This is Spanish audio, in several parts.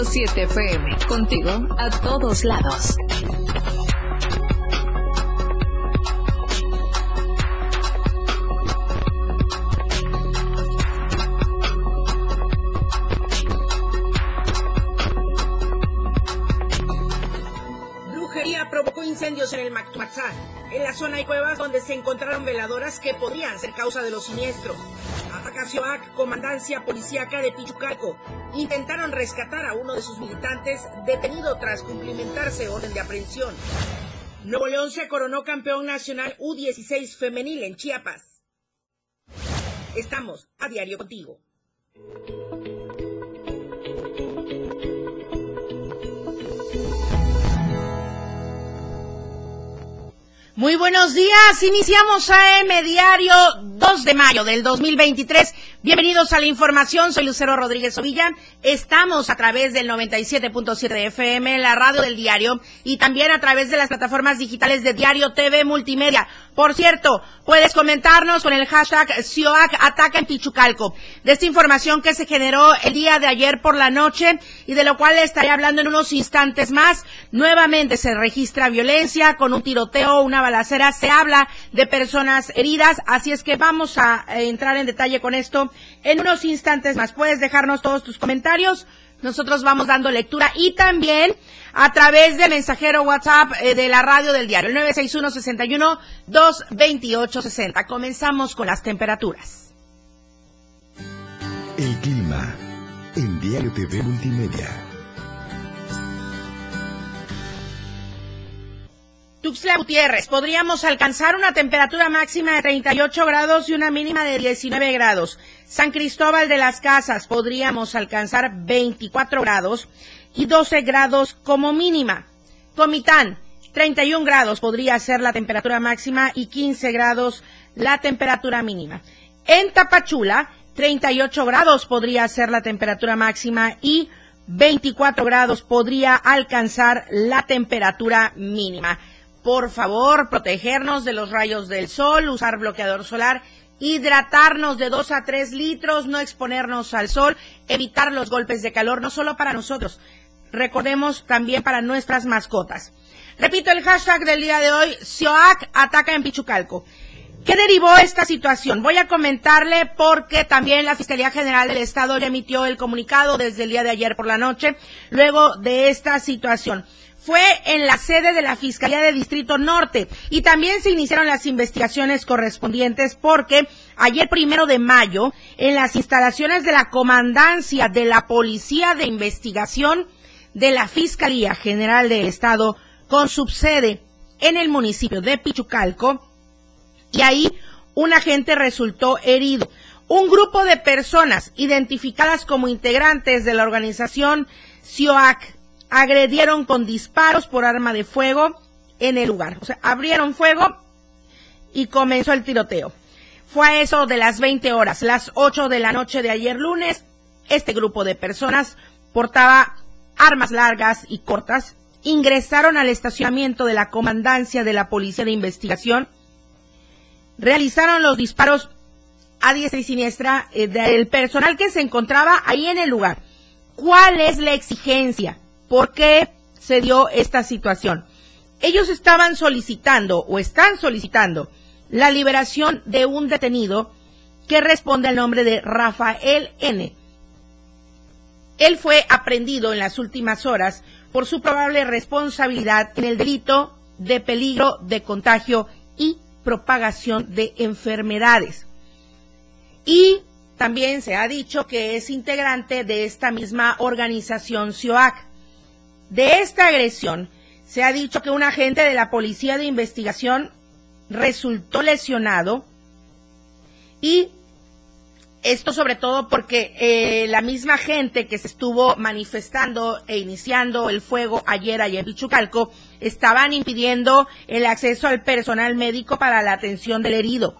97.7 FM. Contigo a todos lados. Brujería provocó incendios en el Mactuaxá. En la zona hay cuevas donde se encontraron veladoras que podrían ser causa de los siniestros. Comandancia policíaca de Pichucalco. Intentaron rescatar a uno de sus militantes detenido tras cumplimentarse orden de aprehensión. Nuevo León se coronó campeón nacional U16 femenil en Chiapas. Estamos a diario contigo. Muy buenos días, iniciamos AM Diario 2 de mayo del 2023. Bienvenidos a la información, soy Lucero Rodríguez Ovilla. Estamos a través del 97.7 de FM, la radio del diario, y también a través de las plataformas digitales de Diario TV Multimedia. Por cierto, puedes comentarnos con el hashtag CIOAC Ataca en Pichucalco, de esta información que se generó el día de ayer por la noche y de lo cual estaré hablando en unos instantes más. Nuevamente se registra violencia con un tiroteo, una balacera, se habla de personas heridas, así es que vamos a entrar en detalle con esto en unos instantes más. Puedes dejarnos todos tus comentarios. Nosotros vamos dando lectura y también a través de mensajero WhatsApp eh, de la radio del diario, el 961-61-228-60. Comenzamos con las temperaturas. El clima en Diario TV Multimedia. Tuxtla Gutiérrez, podríamos alcanzar una temperatura máxima de 38 grados y una mínima de 19 grados. San Cristóbal de las Casas, podríamos alcanzar 24 grados y 12 grados como mínima. Comitán, 31 grados podría ser la temperatura máxima y 15 grados la temperatura mínima. En Tapachula, 38 grados podría ser la temperatura máxima y 24 grados podría alcanzar la temperatura mínima por favor, protegernos de los rayos del sol, usar bloqueador solar, hidratarnos de 2 a 3 litros, no exponernos al sol, evitar los golpes de calor, no solo para nosotros, recordemos también para nuestras mascotas. Repito el hashtag del día de hoy, SIOAC ataca en Pichucalco. ¿Qué derivó esta situación? Voy a comentarle porque también la Fiscalía General del Estado ya emitió el comunicado desde el día de ayer por la noche, luego de esta situación fue en la sede de la Fiscalía de Distrito Norte y también se iniciaron las investigaciones correspondientes porque ayer primero de mayo en las instalaciones de la Comandancia de la Policía de Investigación de la Fiscalía General del Estado con subsede en el municipio de Pichucalco y ahí un agente resultó herido. Un grupo de personas identificadas como integrantes de la organización CIOAC agredieron con disparos por arma de fuego en el lugar. O sea, abrieron fuego y comenzó el tiroteo. Fue a eso de las 20 horas, las 8 de la noche de ayer lunes. Este grupo de personas portaba armas largas y cortas, ingresaron al estacionamiento de la comandancia de la Policía de Investigación, realizaron los disparos a diestra y siniestra eh, del personal que se encontraba ahí en el lugar. ¿Cuál es la exigencia? ¿Por qué se dio esta situación? Ellos estaban solicitando o están solicitando la liberación de un detenido que responde al nombre de Rafael N. Él fue aprendido en las últimas horas por su probable responsabilidad en el delito de peligro de contagio y propagación de enfermedades. Y también se ha dicho que es integrante de esta misma organización CIOAC. De esta agresión, se ha dicho que un agente de la Policía de Investigación resultó lesionado y esto sobre todo porque eh, la misma gente que se estuvo manifestando e iniciando el fuego ayer allá en Pichucalco estaban impidiendo el acceso al personal médico para la atención del herido.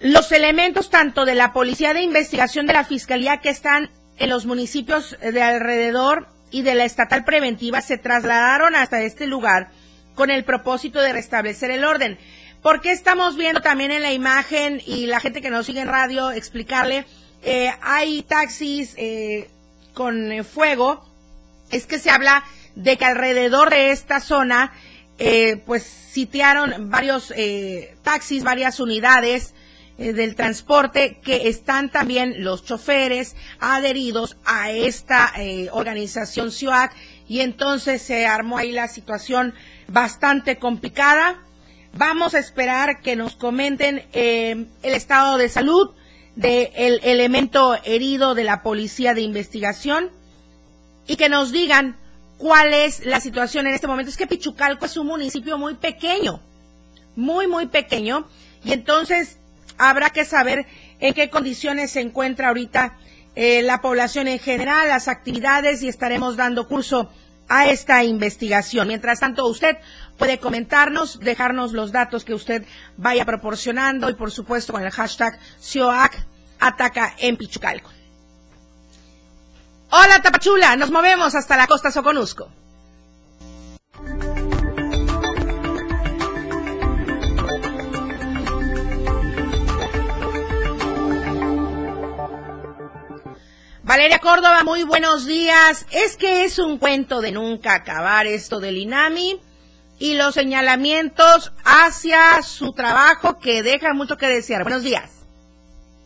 Los elementos tanto de la Policía de Investigación de la Fiscalía que están en los municipios de alrededor y de la estatal preventiva se trasladaron hasta este lugar con el propósito de restablecer el orden. Porque estamos viendo también en la imagen y la gente que nos sigue en radio explicarle, eh, hay taxis, eh, con fuego es que se habla de que alrededor de esta zona, eh, pues sitiaron varios eh, taxis, varias unidades del transporte que están también los choferes adheridos a esta organización CIOAC y entonces se armó ahí la situación bastante complicada. Vamos a esperar que nos comenten el estado de salud del elemento herido de la policía de investigación y que nos digan cuál es la situación en este momento. Es que Pichucalco es un municipio muy pequeño, muy, muy pequeño, y entonces habrá que saber en qué condiciones se encuentra ahorita eh, la población en general, las actividades, y estaremos dando curso a esta investigación. Mientras tanto, usted puede comentarnos, dejarnos los datos que usted vaya proporcionando y, por supuesto, con el hashtag CIOAC ataca en Pichucalco. Hola Tapachula, nos movemos hasta la costa Soconusco. Valeria Córdoba, muy buenos días. Es que es un cuento de nunca acabar esto del INAMI y los señalamientos hacia su trabajo que deja mucho que desear. Buenos días.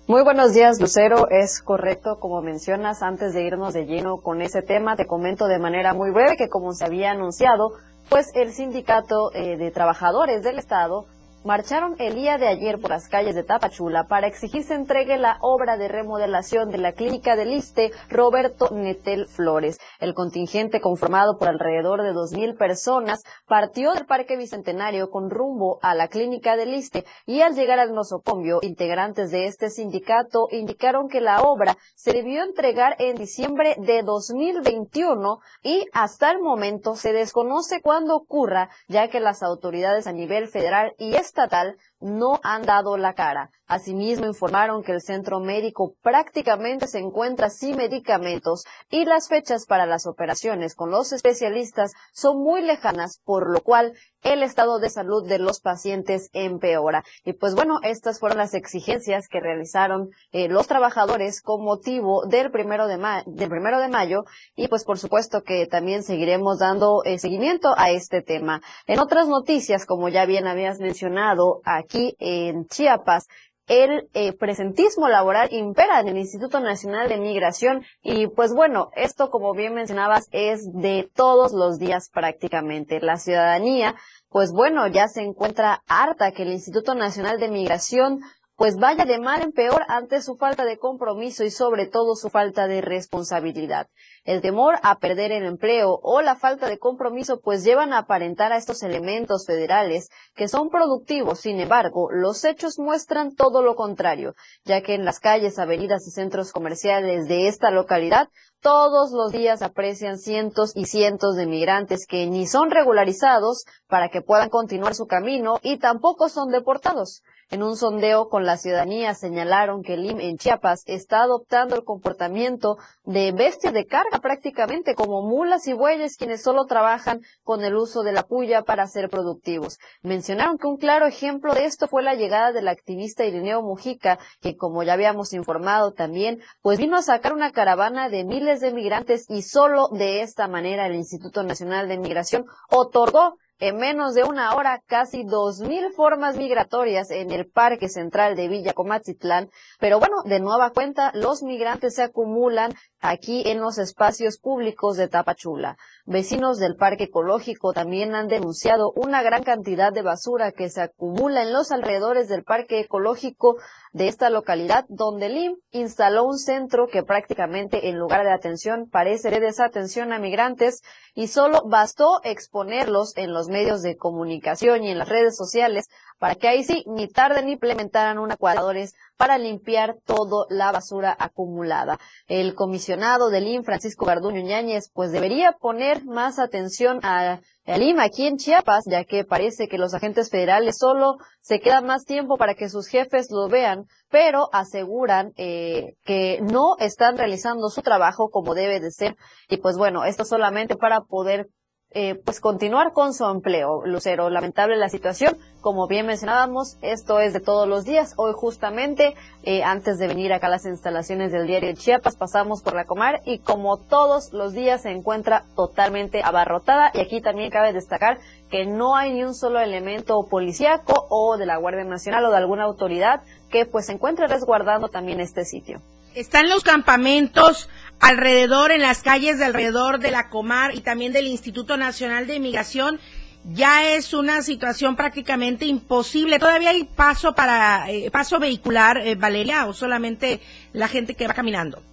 Muy buenos días, Lucero. Es correcto, como mencionas, antes de irnos de lleno con ese tema, te comento de manera muy breve que como se había anunciado, pues el sindicato eh, de trabajadores del Estado marcharon el día de ayer por las calles de Tapachula para exigir se entregue la obra de remodelación de la clínica del Liste Roberto Netel Flores. El contingente conformado por alrededor de dos mil personas partió del Parque Bicentenario con rumbo a la clínica del Liste y al llegar al nosocomio, integrantes de este sindicato indicaron que la obra se debió entregar en diciembre de 2021 y hasta el momento se desconoce cuándo ocurra, ya que las autoridades a nivel federal y estatal no han dado la cara. Asimismo, informaron que el centro médico prácticamente se encuentra sin medicamentos y las fechas para las operaciones con los especialistas son muy lejanas, por lo cual el estado de salud de los pacientes empeora. Y pues bueno, estas fueron las exigencias que realizaron eh, los trabajadores con motivo del primero de, del primero de mayo y pues por supuesto que también seguiremos dando eh, seguimiento a este tema. En otras noticias, como ya bien habías mencionado, aquí en Chiapas, el eh, presentismo laboral impera en el Instituto Nacional de Migración y pues bueno, esto como bien mencionabas es de todos los días prácticamente. La ciudadanía, pues bueno, ya se encuentra harta que el Instituto Nacional de Migración pues vaya de mal en peor ante su falta de compromiso y sobre todo su falta de responsabilidad. El temor a perder el empleo o la falta de compromiso pues llevan a aparentar a estos elementos federales que son productivos. Sin embargo, los hechos muestran todo lo contrario, ya que en las calles, avenidas y centros comerciales de esta localidad todos los días aprecian cientos y cientos de migrantes que ni son regularizados para que puedan continuar su camino y tampoco son deportados. En un sondeo con la ciudadanía señalaron que el IM en Chiapas está adoptando el comportamiento de bestias de carga prácticamente como mulas y bueyes quienes solo trabajan con el uso de la puya para ser productivos. Mencionaron que un claro ejemplo de esto fue la llegada del activista Irineo Mujica, que como ya habíamos informado también, pues vino a sacar una caravana de miles de migrantes y solo de esta manera el Instituto Nacional de Migración otorgó en menos de una hora casi dos mil formas migratorias en el Parque Central de Villa Comachitlán. Pero bueno, de nueva cuenta, los migrantes se acumulan aquí en los espacios públicos de Tapachula. Vecinos del Parque Ecológico también han denunciado una gran cantidad de basura que se acumula en los alrededores del Parque Ecológico de esta localidad, donde el IM instaló un centro que prácticamente en lugar de atención parece de desatención a migrantes y solo bastó exponerlos en los medios de comunicación y en las redes sociales para que ahí sí ni tarde ni implementaran un acuadradores para limpiar toda la basura acumulada. El comisionado del IN, Francisco Garduño Ñáñez, pues debería poner más atención a Lima aquí en Chiapas, ya que parece que los agentes federales solo se quedan más tiempo para que sus jefes lo vean, pero aseguran eh, que no están realizando su trabajo como debe de ser. Y pues bueno, esto solamente para poder eh, pues continuar con su empleo. Lucero, lamentable la situación. Como bien mencionábamos, esto es de todos los días. Hoy justamente, eh, antes de venir acá a las instalaciones del diario Chiapas, pasamos por la Comar y como todos los días se encuentra totalmente abarrotada. Y aquí también cabe destacar que no hay ni un solo elemento policíaco o de la Guardia Nacional o de alguna autoridad que pues se encuentre resguardando también este sitio. Están los campamentos alrededor, en las calles de alrededor de la Comar y también del Instituto Nacional de Inmigración. Ya es una situación prácticamente imposible. ¿Todavía hay paso para eh, paso vehicular, eh, Valeria, o solamente la gente que va caminando?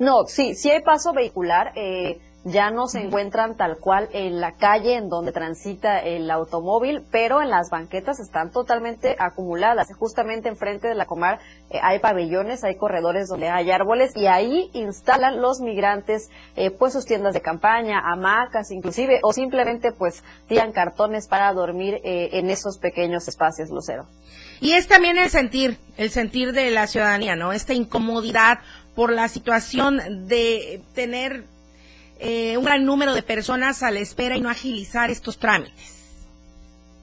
No, sí, sí hay paso vehicular. Eh, ya no se encuentran tal cual en la calle en donde transita el automóvil, pero en las banquetas están totalmente acumuladas. Justamente enfrente de la Comar eh, hay pabellones, hay corredores donde hay árboles y ahí instalan los migrantes eh, pues sus tiendas de campaña, hamacas inclusive, o simplemente pues tiran cartones para dormir eh, en esos pequeños espacios, Lucero. Y es también el sentir, el sentir de la ciudadanía, ¿no? Esta incomodidad por la situación de tener eh, un gran número de personas a la espera y no agilizar estos trámites.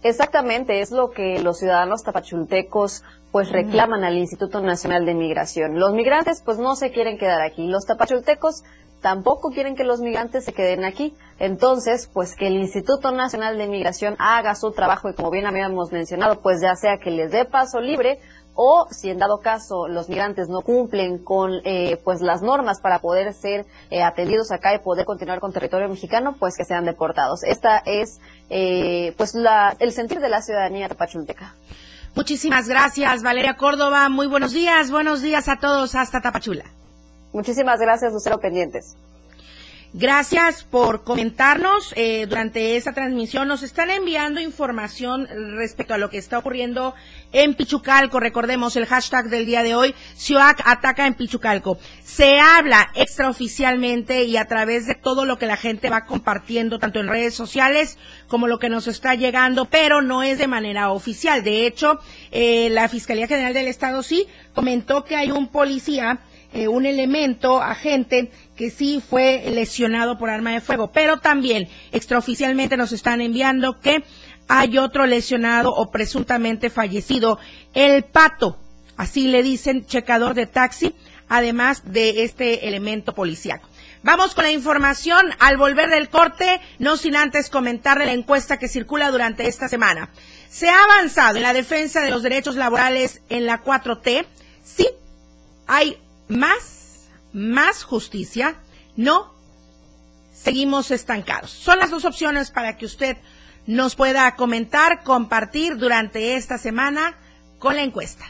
Exactamente, es lo que los ciudadanos tapachultecos pues reclaman al Instituto Nacional de Migración. Los migrantes pues no se quieren quedar aquí, los tapachultecos tampoco quieren que los migrantes se queden aquí. Entonces, pues que el Instituto Nacional de Migración haga su trabajo y como bien habíamos mencionado, pues ya sea que les dé paso libre o si en dado caso los migrantes no cumplen con eh, pues las normas para poder ser eh, atendidos acá y poder continuar con territorio mexicano, pues que sean deportados. Esta es eh, pues la, el sentir de la ciudadanía tapachulteca. Muchísimas gracias, Valeria Córdoba. Muy buenos días, buenos días a todos hasta Tapachula. Muchísimas gracias, Lucero Pendientes. Gracias por comentarnos eh, durante esta transmisión. Nos están enviando información respecto a lo que está ocurriendo en Pichucalco. Recordemos el hashtag del día de hoy, CIOAC ataca en Pichucalco. Se habla extraoficialmente y a través de todo lo que la gente va compartiendo, tanto en redes sociales como lo que nos está llegando, pero no es de manera oficial. De hecho, eh, la Fiscalía General del Estado sí comentó que hay un policía eh, un elemento, agente, que sí fue lesionado por arma de fuego, pero también extraoficialmente nos están enviando que hay otro lesionado o presuntamente fallecido, el pato, así le dicen, checador de taxi, además de este elemento policiaco. Vamos con la información al volver del corte, no sin antes comentarle la encuesta que circula durante esta semana. ¿Se ha avanzado en la defensa de los derechos laborales en la 4T? Sí, hay más, más justicia, no, seguimos estancados. Son las dos opciones para que usted nos pueda comentar, compartir durante esta semana con la encuesta.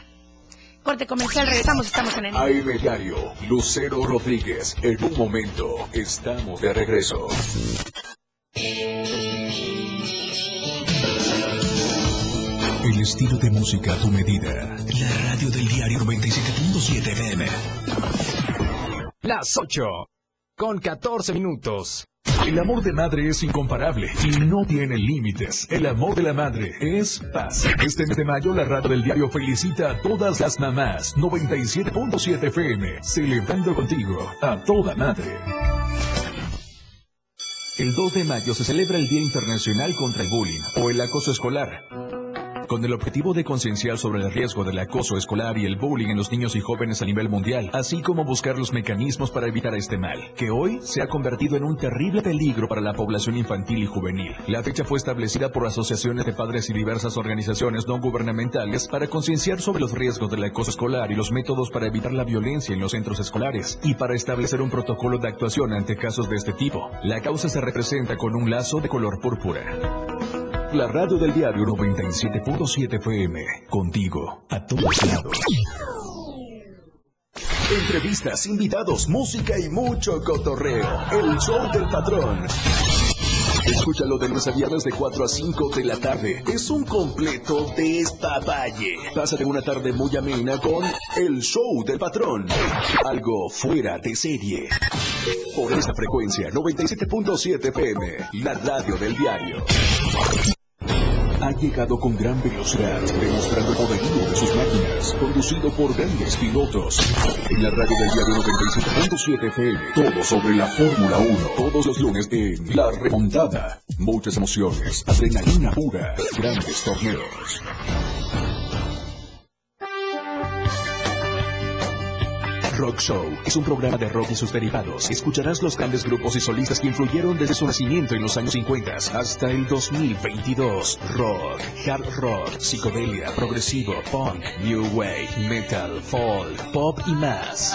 Corte comercial, regresamos, estamos en el... AM Diario, Lucero Rodríguez. En un momento, estamos de regreso. El estilo de música a tu medida. La radio del diario 97.7 FM. Las 8 con 14 minutos. El amor de madre es incomparable y no tiene límites. El amor de la madre es paz. Este mes de mayo, la radio del diario felicita a todas las mamás. 97.7 FM, celebrando contigo a toda madre. El 2 de mayo se celebra el Día Internacional contra el Bullying o el Acoso Escolar con el objetivo de concienciar sobre el riesgo del acoso escolar y el bullying en los niños y jóvenes a nivel mundial, así como buscar los mecanismos para evitar este mal, que hoy se ha convertido en un terrible peligro para la población infantil y juvenil. La fecha fue establecida por asociaciones de padres y diversas organizaciones no gubernamentales para concienciar sobre los riesgos del acoso escolar y los métodos para evitar la violencia en los centros escolares y para establecer un protocolo de actuación ante casos de este tipo. La causa se representa con un lazo de color púrpura. La radio del diario 97.7 FM. Contigo, a todos lados. Entrevistas, invitados, música y mucho cotorreo. El show del patrón. Escúchalo de lunes a viernes de 4 a 5 de la tarde. Es un completo despapalle. Pásate una tarde muy amena con El Show del Patrón. Algo fuera de serie. Por esta frecuencia, 97.7 FM, la radio del diario ha llegado con gran velocidad, demostrando el poderío de sus máquinas, conducido por grandes pilotos. En la radio del diario 97.7 FM, todo sobre la Fórmula 1, todos los lunes en La Remontada. muchas emociones, adrenalina pura, grandes torneos. Rock Show es un programa de rock y sus derivados. Escucharás los grandes grupos y solistas que influyeron desde su nacimiento en los años 50 hasta el 2022. Rock, hard rock, psicodelia, progresivo, punk, new wave, metal, folk, pop y más.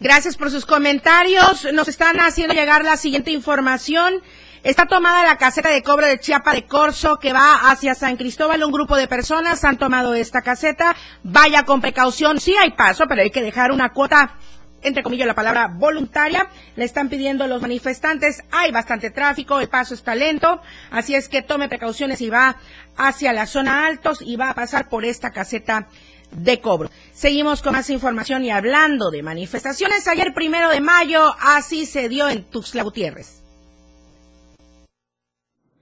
Gracias por sus comentarios. Nos están haciendo llegar la siguiente información. Está tomada la caseta de cobro de Chiapa de Corso que va hacia San Cristóbal. Un grupo de personas han tomado esta caseta. Vaya con precaución. Sí hay paso, pero hay que dejar una cuota entre comillas la palabra voluntaria, le están pidiendo los manifestantes, hay bastante tráfico, el paso está lento, así es que tome precauciones y va hacia la zona altos y va a pasar por esta caseta de cobro. Seguimos con más información y hablando de manifestaciones, ayer primero de mayo así se dio en Tuxtla Gutiérrez.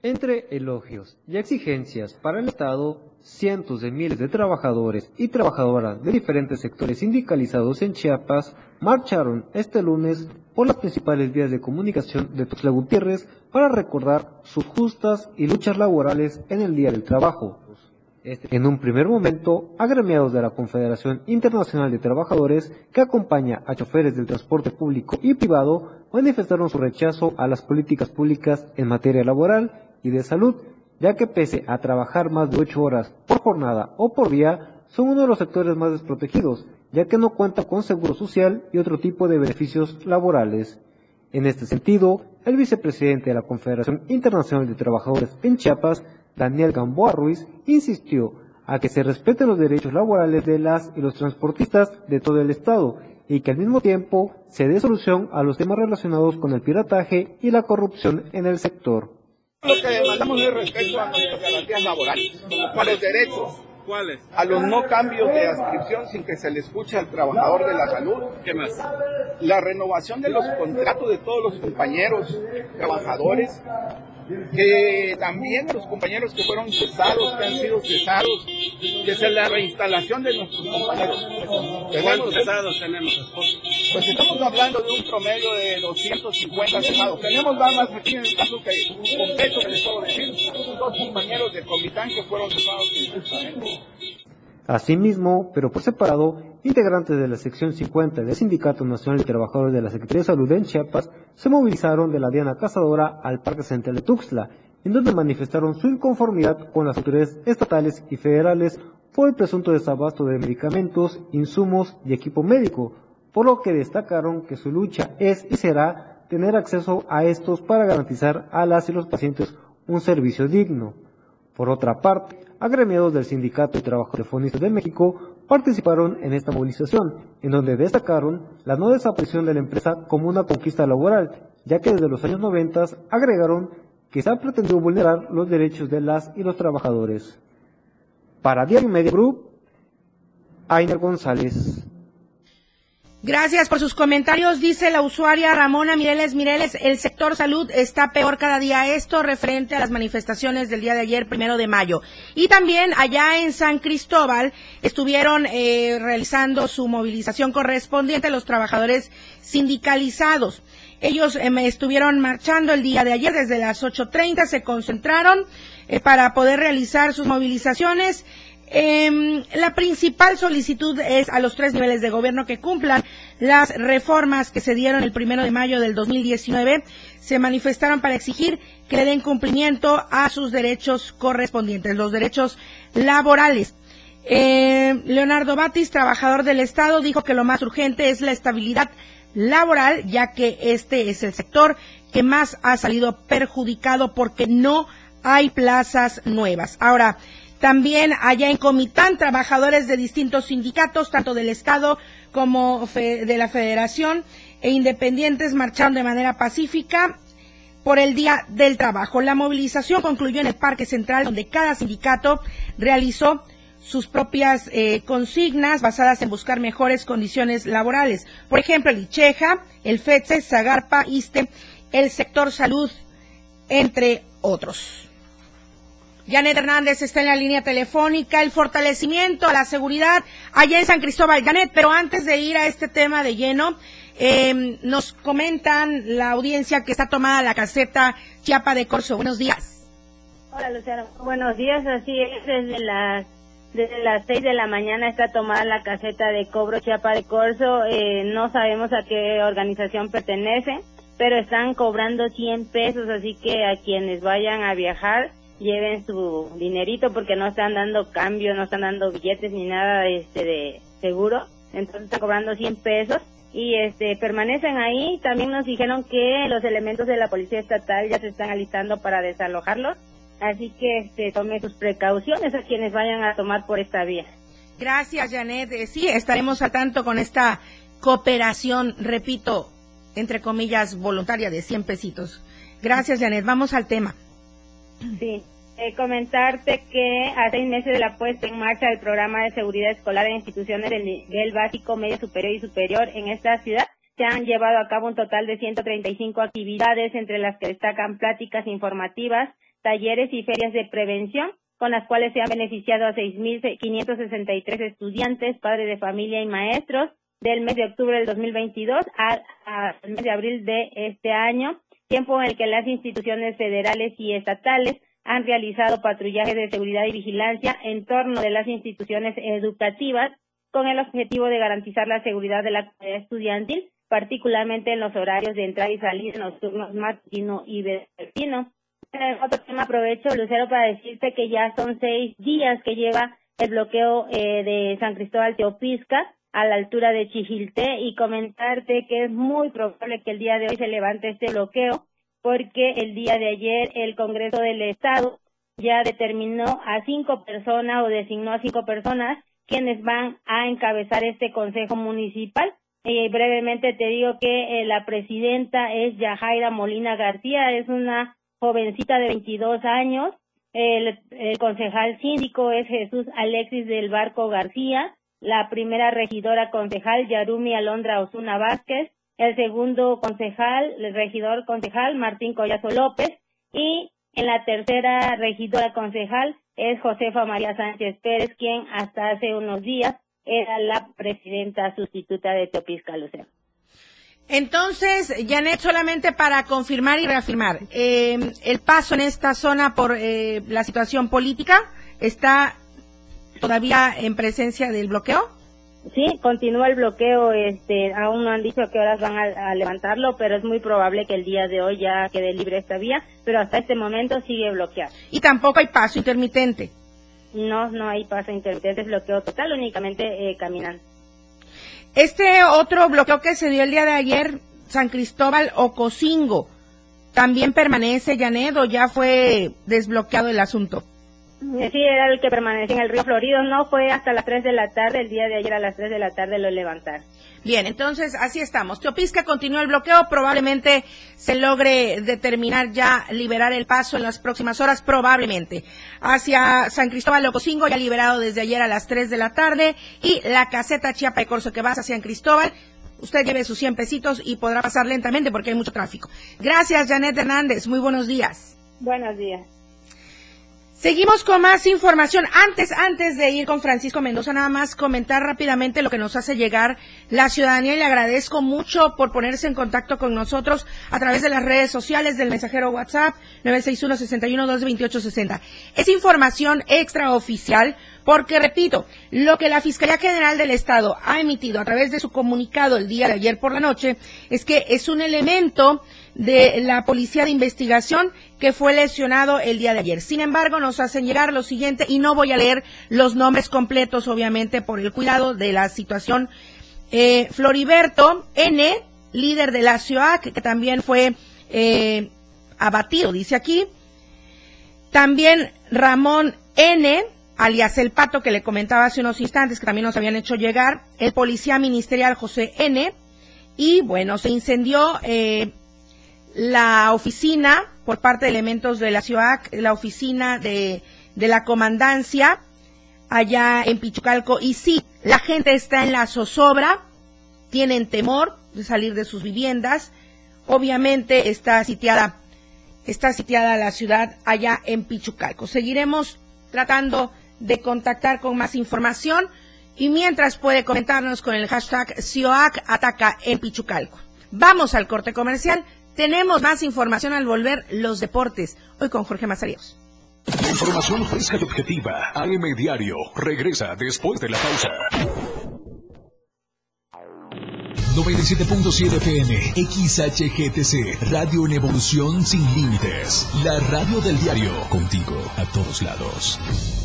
Entre elogios y exigencias para el Estado, cientos de miles de trabajadores y trabajadoras de diferentes sectores sindicalizados en Chiapas marcharon este lunes por las principales vías de comunicación de Tuxtla Gutiérrez para recordar sus justas y luchas laborales en el Día del Trabajo. Este, en un primer momento, agremiados de la Confederación Internacional de Trabajadores, que acompaña a choferes del transporte público y privado, manifestaron su rechazo a las políticas públicas en materia laboral y de salud, ya que pese a trabajar más de ocho horas por jornada o por día, son uno de los sectores más desprotegidos, ya que no cuenta con seguro social y otro tipo de beneficios laborales. En este sentido, el vicepresidente de la Confederación Internacional de Trabajadores en Chiapas, Daniel Gamboa Ruiz, insistió a que se respeten los derechos laborales de las y los transportistas de todo el Estado y que al mismo tiempo se dé solución a los temas relacionados con el pirataje y la corrupción en el sector. Lo que demandamos es respeto a nuestras garantías laborales, a los derechos, ¿Cuáles? A los no cambios de adscripción sin que se le escuche al trabajador de la salud. ¿Qué más? La renovación de los contratos de todos los compañeros trabajadores que también los compañeros que fueron cesados, que han sido cesados, que es la reinstalación de nuestros compañeros. ¿Cuántos cesados tenemos? Pues estamos hablando de un promedio de 250 cesados. Tenemos más aquí en el caso que completo que les puedo decir, dos compañeros de Comitán que fueron injustamente. Asimismo, pero por separado, integrantes de la sección 50 del Sindicato Nacional de Trabajadores de la Secretaría de Salud en Chiapas se movilizaron de la Diana Cazadora al Parque Central de Tuxtla, en donde manifestaron su inconformidad con las autoridades estatales y federales por el presunto desabasto de medicamentos, insumos y equipo médico, por lo que destacaron que su lucha es y será tener acceso a estos para garantizar a las y los pacientes un servicio digno. Por otra parte, agremiados del Sindicato de Trabajo de México participaron en esta movilización, en donde destacaron la no desaparición de la empresa como una conquista laboral, ya que desde los años 90 agregaron que se ha pretendido vulnerar los derechos de las y los trabajadores. Para Diario Media Group, Ainer González. Gracias por sus comentarios. Dice la usuaria Ramona Mireles Mireles, el sector salud está peor cada día. Esto referente a las manifestaciones del día de ayer, primero de mayo. Y también allá en San Cristóbal estuvieron eh, realizando su movilización correspondiente los trabajadores sindicalizados. Ellos eh, estuvieron marchando el día de ayer desde las 8.30, se concentraron eh, para poder realizar sus movilizaciones eh, la principal solicitud es a los tres niveles de gobierno que cumplan las reformas que se dieron el primero de mayo del 2019. se manifestaron para exigir que le den cumplimiento a sus derechos correspondientes, los derechos laborales. Eh, Leonardo Batis, trabajador del Estado, dijo que lo más urgente es la estabilidad laboral, ya que este es el sector que más ha salido perjudicado porque no hay plazas nuevas. Ahora, también allá en Comitán, trabajadores de distintos sindicatos, tanto del Estado como de la Federación e independientes, marcharon de manera pacífica por el Día del Trabajo. La movilización concluyó en el Parque Central, donde cada sindicato realizó sus propias eh, consignas basadas en buscar mejores condiciones laborales. Por ejemplo, el ICHEJA, el FETSE, Zagarpa, ISTE, el sector salud, entre otros. Janet Hernández está en la línea telefónica, el fortalecimiento a la seguridad allá en San Cristóbal. Janet, pero antes de ir a este tema de lleno, eh, nos comentan la audiencia que está tomada la caseta Chiapa de Corso. Buenos días. Hola, Luciano. Buenos días. Así es, desde las desde las 6 de la mañana está tomada la caseta de cobro Chiapa de Corso. Eh, no sabemos a qué organización pertenece, pero están cobrando 100 pesos, así que a quienes vayan a viajar lleven su dinerito porque no están dando cambio, no están dando billetes ni nada este de seguro. Entonces están cobrando 100 pesos y este permanecen ahí. También nos dijeron que los elementos de la policía estatal ya se están alistando para desalojarlos Así que este, tome sus precauciones a quienes vayan a tomar por esta vía. Gracias, Janet. Eh, sí, estaremos a tanto con esta cooperación, repito, entre comillas, voluntaria de 100 pesitos. Gracias, Janet. Vamos al tema. Sí. Eh, comentarte que a seis meses de la puesta en marcha del programa de seguridad escolar en instituciones del nivel básico, medio superior y superior en esta ciudad, se han llevado a cabo un total de 135 actividades, entre las que destacan pláticas informativas, talleres y ferias de prevención, con las cuales se han beneficiado a 6.563 estudiantes, padres de familia y maestros del mes de octubre del 2022 al mes de abril de este año, tiempo en el que las instituciones federales y estatales han realizado patrullajes de seguridad y vigilancia en torno de las instituciones educativas con el objetivo de garantizar la seguridad de la comunidad estudiantil, particularmente en los horarios de entrada y salida nocturnos matutino y vespertino. Otro tema aprovecho, Lucero, para decirte que ya son seis días que lleva el bloqueo eh, de San Cristóbal Teopisca a la altura de Chijilté y comentarte que es muy probable que el día de hoy se levante este bloqueo porque el día de ayer el Congreso del Estado ya determinó a cinco personas o designó a cinco personas quienes van a encabezar este Consejo Municipal. Eh, brevemente te digo que eh, la presidenta es Yajaira Molina García, es una jovencita de 22 años. El, concejal síndico es Jesús Alexis del Barco García. La primera regidora concejal, Yarumi Alondra Osuna Vázquez. El segundo concejal, el regidor concejal, Martín Collazo López. Y en la tercera regidora concejal es Josefa María Sánchez Pérez, quien hasta hace unos días era la presidenta sustituta de Teopisca Lucero. Entonces, Janet, solamente para confirmar y reafirmar, eh, el paso en esta zona por eh, la situación política está todavía en presencia del bloqueo. Sí, continúa el bloqueo. Este, aún no han dicho a qué horas van a, levantarlo, pero es muy probable que el día de hoy ya quede libre esta vía. Pero hasta este momento sigue bloqueado. Y tampoco hay paso intermitente. No, no hay paso intermitente, es bloqueo total, únicamente eh, caminando. Este otro bloqueo que se dio el día de ayer, San Cristóbal Ocosingo, ¿también permanece, Janet, o ya fue desbloqueado el asunto? Sí, era el que permanecía en el río Florido, no fue hasta las 3 de la tarde, el día de ayer a las 3 de la tarde lo levantaron. Bien, entonces así estamos. Teopisca continúa el bloqueo, probablemente se logre determinar ya liberar el paso en las próximas horas, probablemente. Hacia San Cristóbal Locosingo, ya liberado desde ayer a las 3 de la tarde, y la caseta Chiapa de Corso que va hacia San Cristóbal, usted lleve sus 100 pesitos y podrá pasar lentamente porque hay mucho tráfico. Gracias, Janet Hernández. Muy buenos días. Buenos días. Seguimos con más información. Antes, antes de ir con Francisco Mendoza, nada más comentar rápidamente lo que nos hace llegar la ciudadanía y le agradezco mucho por ponerse en contacto con nosotros a través de las redes sociales del mensajero WhatsApp 961-61-228-60. Es información extraoficial porque, repito, lo que la Fiscalía General del Estado ha emitido a través de su comunicado el día de ayer por la noche es que es un elemento de la Policía de Investigación que fue lesionado el día de ayer. Sin embargo, nos hacen llegar lo siguiente y no voy a leer los nombres completos, obviamente, por el cuidado de la situación. Eh, Floriberto N., líder de la CIOAC, que también fue eh, abatido, dice aquí. También Ramón N., alias El Pato, que le comentaba hace unos instantes, que también nos habían hecho llegar, el policía ministerial José N., y bueno, se incendió eh, la oficina por parte de elementos de la ciudad, la oficina de, de la comandancia allá en Pichucalco. Y sí, la gente está en la zozobra, tienen temor de salir de sus viviendas. Obviamente está sitiada, está sitiada la ciudad allá en Pichucalco. Seguiremos tratando de contactar con más información y mientras puede comentarnos con el hashtag CIOAC ataca en Pichucalco. Vamos al corte comercial. Tenemos más información al volver los deportes. Hoy con Jorge Mazaríos. información fresca y objetiva. AM Diario regresa después de la pausa. 97.7 FM, XHGTC, Radio en Evolución Sin Límites. La radio del diario, contigo a todos lados.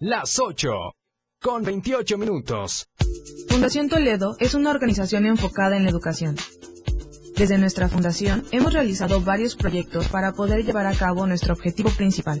Las 8 con 28 minutos. Fundación Toledo es una organización enfocada en la educación. Desde nuestra fundación hemos realizado varios proyectos para poder llevar a cabo nuestro objetivo principal,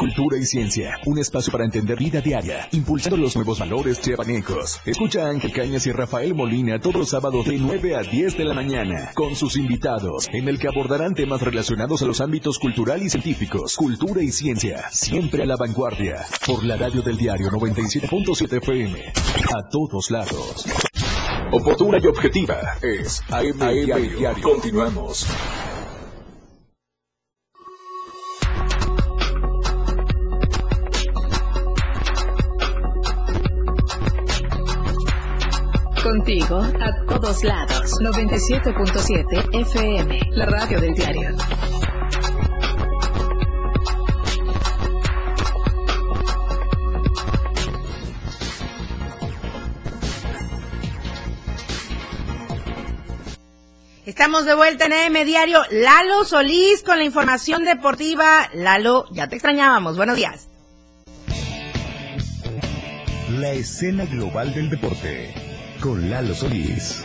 Cultura y ciencia, un espacio para entender vida diaria, impulsando los nuevos valores chiapanecos. Escucha a Ángel Cañas y Rafael Molina todos los sábados de 9 a 10 de la mañana, con sus invitados, en el que abordarán temas relacionados a los ámbitos cultural y científicos, cultura y ciencia, siempre a la vanguardia, por la radio del diario 97.7 FM, a todos lados. Oportuna y objetiva es AM, Diario. Continuamos. Contigo a todos lados. 97.7 FM, la radio del diario. Estamos de vuelta en AM Diario. Lalo Solís con la información deportiva. Lalo, ya te extrañábamos. Buenos días. La escena global del deporte con Lalo Solís.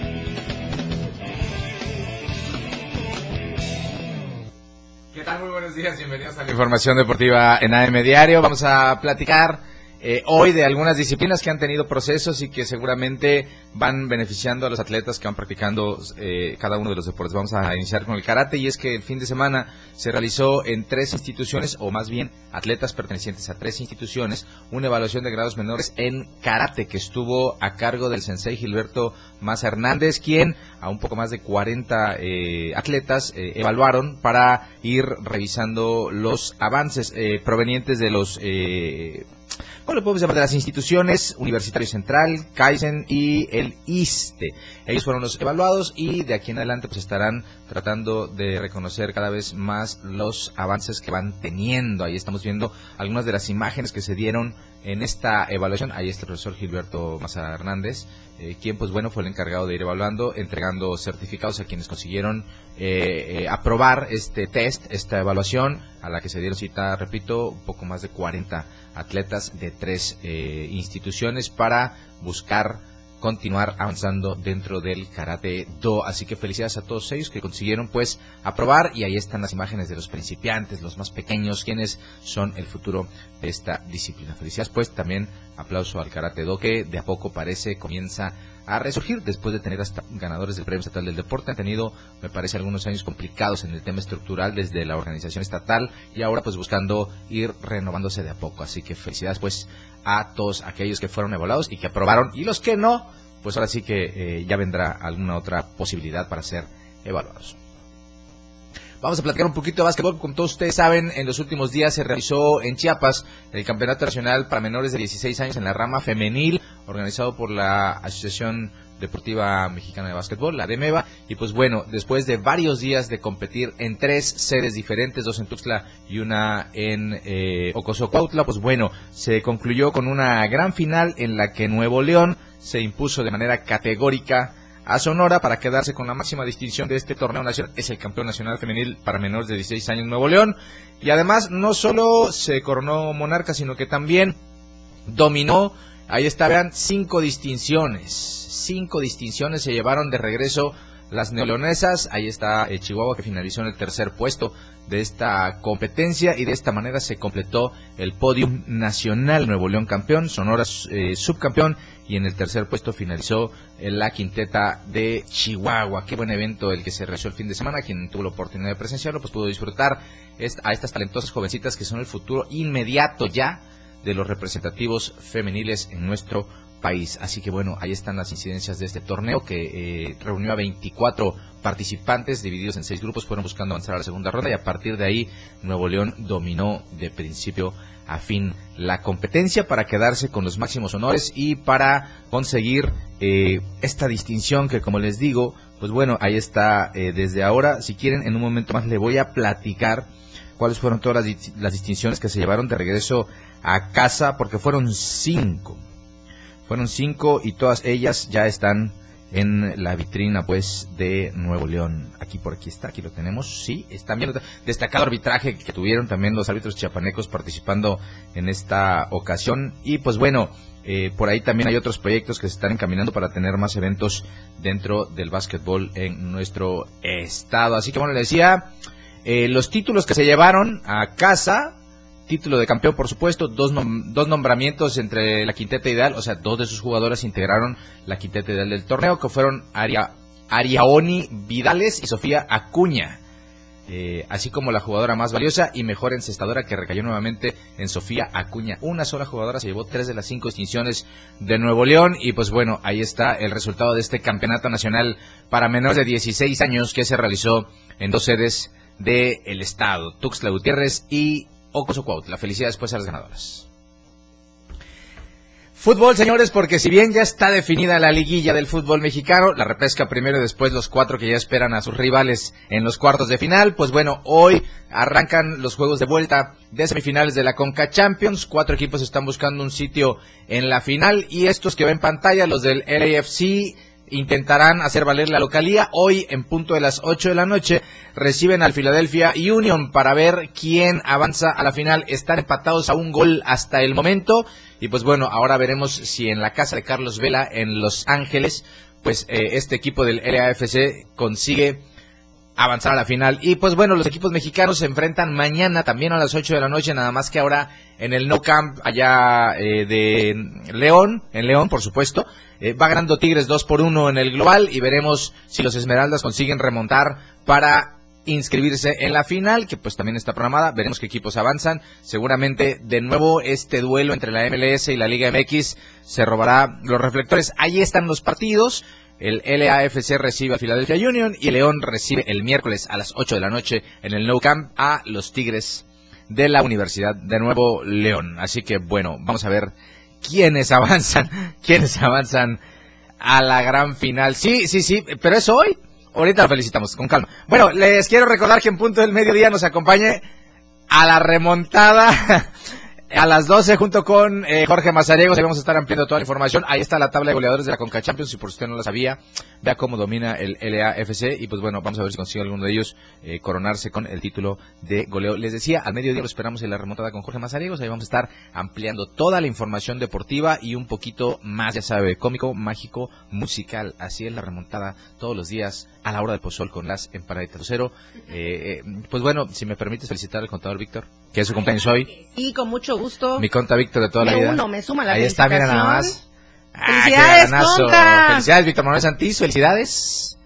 ¿Qué tal? Muy buenos días, bienvenidos a la información deportiva en AM Diario. Vamos a platicar eh, hoy de algunas disciplinas que han tenido procesos y que seguramente van beneficiando a los atletas que van practicando eh, cada uno de los deportes. Vamos a iniciar con el karate y es que el fin de semana se realizó en tres instituciones, o más bien atletas pertenecientes a tres instituciones, una evaluación de grados menores en karate que estuvo a cargo del sensei Gilberto Maza Hernández, quien a un poco más de 40 eh, atletas evaluaron para ir revisando los avances provenientes de los bueno, podemos llamar de las instituciones, Universitario Central, Kaizen y el ISTE. Ellos fueron los evaluados y de aquí en adelante pues estarán tratando de reconocer cada vez más los avances que van teniendo. Ahí estamos viendo algunas de las imágenes que se dieron en esta evaluación. Ahí está el profesor Gilberto Maza Hernández, eh, quien pues bueno fue el encargado de ir evaluando, entregando certificados a quienes consiguieron eh, eh, aprobar este test, esta evaluación, a la que se dieron cita, repito, un poco más de 40 atletas de tres eh, instituciones para buscar continuar avanzando dentro del karate do. Así que felicidades a todos ellos que consiguieron pues aprobar y ahí están las imágenes de los principiantes, los más pequeños, quienes son el futuro de esta disciplina. Felicidades pues también aplauso al karate do que de a poco parece comienza a resurgir después de tener hasta ganadores del Premio Estatal del Deporte. Han tenido, me parece, algunos años complicados en el tema estructural desde la organización estatal y ahora pues buscando ir renovándose de a poco. Así que felicidades pues a todos aquellos que fueron evaluados y que aprobaron y los que no, pues ahora sí que eh, ya vendrá alguna otra posibilidad para ser evaluados. Vamos a platicar un poquito de básquetbol. Como todos ustedes saben, en los últimos días se realizó en Chiapas el Campeonato Nacional para menores de 16 años en la rama femenil organizado por la Asociación Deportiva Mexicana de Básquetbol, la DEMEVA, y pues bueno, después de varios días de competir en tres sedes diferentes, dos en Tuxtla y una en eh, Ocosocuautla, pues bueno, se concluyó con una gran final en la que Nuevo León se impuso de manera categórica a Sonora para quedarse con la máxima distinción de este torneo nacional. Es el campeón nacional femenil para menores de 16 años Nuevo León. Y además no solo se coronó monarca, sino que también dominó Ahí está, cinco distinciones. Cinco distinciones se llevaron de regreso las neoleonesas. Ahí está eh, Chihuahua que finalizó en el tercer puesto de esta competencia y de esta manera se completó el podium nacional. Nuevo León campeón, Sonora eh, subcampeón y en el tercer puesto finalizó eh, la quinteta de Chihuahua. Qué buen evento el que se realizó el fin de semana. Quien tuvo la oportunidad de presenciarlo pues pudo disfrutar a estas talentosas jovencitas que son el futuro inmediato ya de los representativos femeniles en nuestro país. Así que bueno, ahí están las incidencias de este torneo que eh, reunió a 24 participantes divididos en seis grupos, fueron buscando avanzar a la segunda ronda y a partir de ahí Nuevo León dominó de principio a fin la competencia para quedarse con los máximos honores y para conseguir eh, esta distinción que como les digo, pues bueno, ahí está eh, desde ahora. Si quieren, en un momento más le voy a platicar cuáles fueron todas las, las distinciones que se llevaron de regreso a casa porque fueron cinco. Fueron cinco y todas ellas ya están en la vitrina pues de Nuevo León. Aquí por aquí está, aquí lo tenemos. Sí, está bien destacado arbitraje que tuvieron también los árbitros chiapanecos participando en esta ocasión y pues bueno, eh, por ahí también hay otros proyectos que se están encaminando para tener más eventos dentro del básquetbol en nuestro estado. Así que bueno, le decía, eh, los títulos que se llevaron a casa título de campeón, por supuesto, dos, dos nombramientos entre la quinteta ideal, o sea, dos de sus jugadores integraron la quinteta ideal del torneo, que fueron Aria, Ariaoni Vidales y Sofía Acuña. Eh, así como la jugadora más valiosa y mejor encestadora que recayó nuevamente en Sofía Acuña. Una sola jugadora se llevó tres de las cinco distinciones de Nuevo León y pues bueno, ahí está el resultado de este campeonato nacional para menores de 16 años que se realizó en dos sedes del estado, Tuxtla Gutiérrez y la felicidad después a las ganadoras. Fútbol, señores, porque si bien ya está definida la liguilla del fútbol mexicano, la repesca primero y después los cuatro que ya esperan a sus rivales en los cuartos de final, pues bueno, hoy arrancan los juegos de vuelta de semifinales de la Conca Champions. Cuatro equipos están buscando un sitio en la final y estos que ven en pantalla, los del LAFC, intentarán hacer valer la localía. Hoy, en punto de las 8 de la noche, reciben al Philadelphia Union para ver quién avanza a la final. Están empatados a un gol hasta el momento. Y pues bueno, ahora veremos si en la casa de Carlos Vela, en Los Ángeles, pues eh, este equipo del LAFC consigue avanzar a la final. Y pues bueno, los equipos mexicanos se enfrentan mañana también a las 8 de la noche, nada más que ahora en el No Camp allá eh, de León, en León por supuesto. Eh, va ganando Tigres 2 por 1 en el global y veremos si los Esmeraldas consiguen remontar para inscribirse en la final, que pues también está programada. Veremos qué equipos avanzan. Seguramente de nuevo este duelo entre la MLS y la Liga MX se robará los reflectores. Ahí están los partidos. El LAFC recibe a Philadelphia Union y León recibe el miércoles a las 8 de la noche en el No Camp a los Tigres de la Universidad de Nuevo León. Así que bueno, vamos a ver quiénes avanzan, quiénes avanzan a la gran final. Sí, sí, sí, pero es hoy. Ahorita lo felicitamos, con calma. Bueno, les quiero recordar que en punto del mediodía nos acompañe a la remontada a las 12 junto con eh, Jorge Mazariegos. Vamos a estar ampliando toda la información. Ahí está la tabla de goleadores de la Conca Champions. Si por usted no lo sabía, vea cómo domina el LAFC. Y pues bueno, vamos a ver si consigue alguno de ellos eh, coronarse con el título de goleo. Les decía, al mediodía lo esperamos en la remontada con Jorge Mazariegos. Ahí vamos a estar ampliando toda la información deportiva y un poquito más, ya sabe, cómico, mágico, musical. Así es la remontada todos los días a la hora del pozol con las empanaditas cero. Eh, pues bueno, si me permites felicitar al contador Víctor, que es su cumpleaños hoy. Sí, con mucho gusto. Mi conta Víctor de toda la vida. Uno, me suma la Ahí está, mira nada más. Felicidades, ah, Felicidades, Víctor Manuel Santís, felicidades.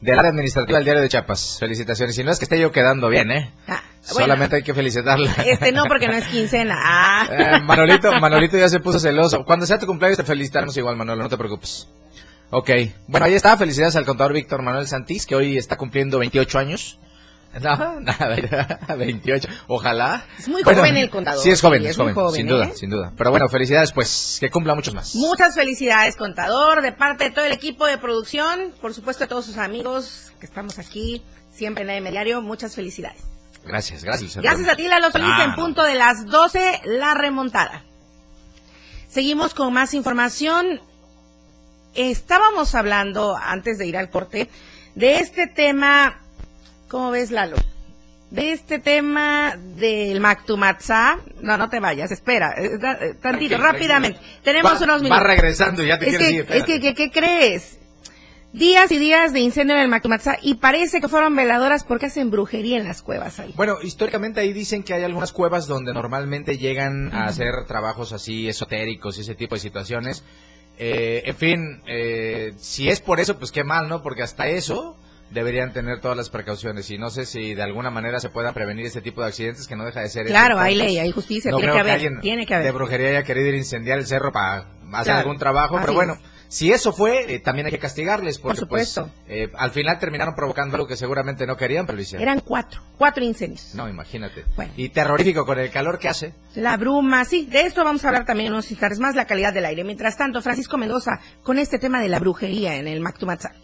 Del área administrativa del diario de Chiapas. Felicitaciones. Y no es que esté yo quedando bien, ¿eh? Ah, Solamente hay que felicitarla. Este no, porque no es quincena. Ah. Eh, Manolito, Manolito ya se puso celoso. Cuando sea tu cumpleaños te felicitarnos igual, Manolo, no te preocupes. Ok. Bueno, ahí está. Felicidades al contador Víctor Manuel Santís, que hoy está cumpliendo 28 años. No, nada, 28. Ojalá. Es muy joven el contador. Sí, es joven, es, joven, sin duda, ¿eh? sin duda. Pero bueno, felicidades, pues, que cumpla muchos más. Muchas felicidades, contador, de parte de todo el equipo de producción, por supuesto de todos sus amigos que estamos aquí, siempre en AM Diario, muchas felicidades. Gracias, gracias. Gracias a ti, Lalo Solís, en punto de las 12, la remontada. Seguimos con más información. Estábamos hablando, antes de ir al corte, de este tema ¿Cómo ves, Lalo? De este tema del Mactumatzá, no, no te vayas, espera, eh, eh, tantito, rápidamente. Tenemos unos minutos. Va regresando, ya te es quieres que, Es que, ¿qué crees? Días y días de incendio en el Mactumatzá y parece que fueron veladoras porque hacen brujería en las cuevas ahí. Bueno, históricamente ahí dicen que hay algunas cuevas donde normalmente llegan a hacer trabajos así esotéricos y ese tipo de situaciones. Eh, en fin, si es por eso, pues qué mal, ¿no? Porque hasta eso deberían tener todas las precauciones. Y no sé si de alguna manera se pueda prevenir este tipo de accidentes que no deja de ser claro hay ley hay justicia tiene, que haber, tiene que haber. de brujería haya querido ir incendiar el cerro para hacer algún trabajo pero bueno si eso fue eh, también hay que castigarles porque Por pues, supuesto. eh, al final terminaron provocando algo que seguramente no querían pero lo hicieron. Eran cuatro cuatro incendios. No imagínate. Y terrorífico con el calor que hace. La bruma sí de esto vamos a hablar también unos instantes más la calidad del aire. Mientras tanto Francisco Mendoza con este tema de la brujería en el Mactumatzal